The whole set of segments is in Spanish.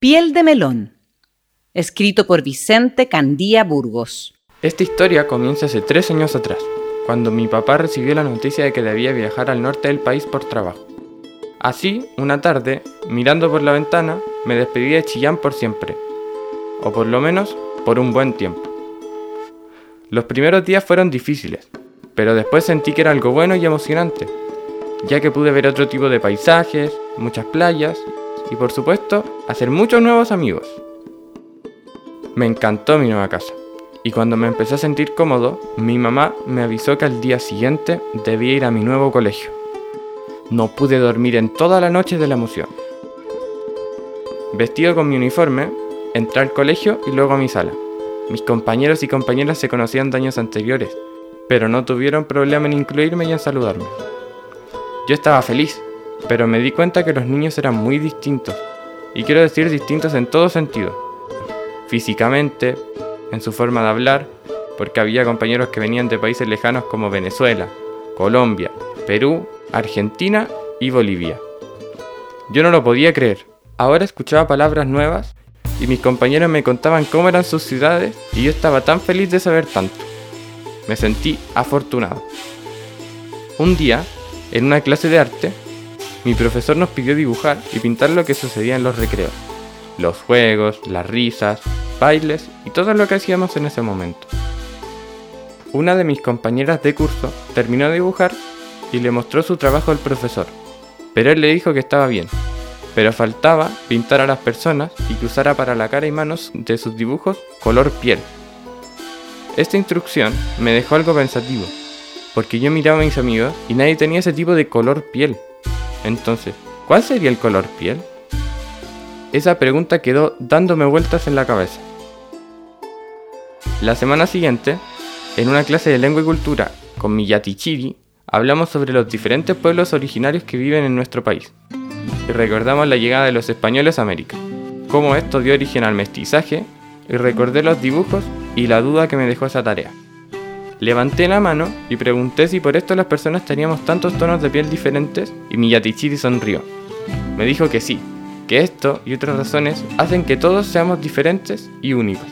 Piel de melón. Escrito por Vicente Candía Burgos. Esta historia comienza hace tres años atrás, cuando mi papá recibió la noticia de que debía viajar al norte del país por trabajo. Así, una tarde, mirando por la ventana, me despedí de Chillán por siempre, o por lo menos por un buen tiempo. Los primeros días fueron difíciles, pero después sentí que era algo bueno y emocionante, ya que pude ver otro tipo de paisajes, muchas playas y por supuesto hacer muchos nuevos amigos. Me encantó mi nueva casa y cuando me empecé a sentir cómodo, mi mamá me avisó que al día siguiente debía ir a mi nuevo colegio. No pude dormir en toda la noche de la emoción. Vestido con mi uniforme, entré al colegio y luego a mi sala. Mis compañeros y compañeras se conocían de años anteriores, pero no tuvieron problema en incluirme y en saludarme. Yo estaba feliz, pero me di cuenta que los niños eran muy distintos, y quiero decir distintos en todo sentido. Físicamente, en su forma de hablar, porque había compañeros que venían de países lejanos como Venezuela, Colombia, Perú, Argentina y Bolivia. Yo no lo podía creer. Ahora escuchaba palabras nuevas y mis compañeros me contaban cómo eran sus ciudades y yo estaba tan feliz de saber tanto. Me sentí afortunado. Un día, en una clase de arte, mi profesor nos pidió dibujar y pintar lo que sucedía en los recreos. Los juegos, las risas, bailes y todo lo que hacíamos en ese momento. Una de mis compañeras de curso terminó de dibujar y le mostró su trabajo al profesor, pero él le dijo que estaba bien, pero faltaba pintar a las personas y que usara para la cara y manos de sus dibujos color piel. Esta instrucción me dejó algo pensativo, porque yo miraba a mis amigos y nadie tenía ese tipo de color piel. Entonces, ¿cuál sería el color piel? Esa pregunta quedó dándome vueltas en la cabeza. La semana siguiente, en una clase de lengua y cultura con mi Chiri, hablamos sobre los diferentes pueblos originarios que viven en nuestro país y recordamos la llegada de los españoles a América, cómo esto dio origen al mestizaje y recordé los dibujos y la duda que me dejó esa tarea. Levanté la mano y pregunté si por esto las personas teníamos tantos tonos de piel diferentes y mi Yatichiri sonrió. Me dijo que sí, que esto y otras razones hacen que todos seamos diferentes y únicos.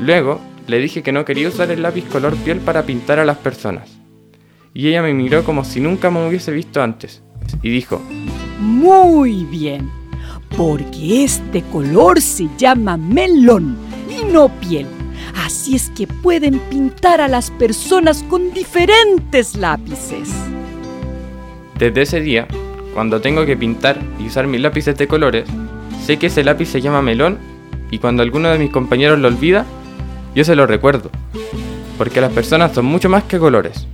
Luego le dije que no quería usar el lápiz color piel para pintar a las personas. Y ella me miró como si nunca me hubiese visto antes y dijo, Muy bien, porque este color se llama melón y no piel. Así es que pueden pintar a las personas con diferentes lápices. Desde ese día, cuando tengo que pintar y usar mis lápices de colores, sé que ese lápiz se llama melón y cuando alguno de mis compañeros lo olvida, yo se lo recuerdo. Porque las personas son mucho más que colores.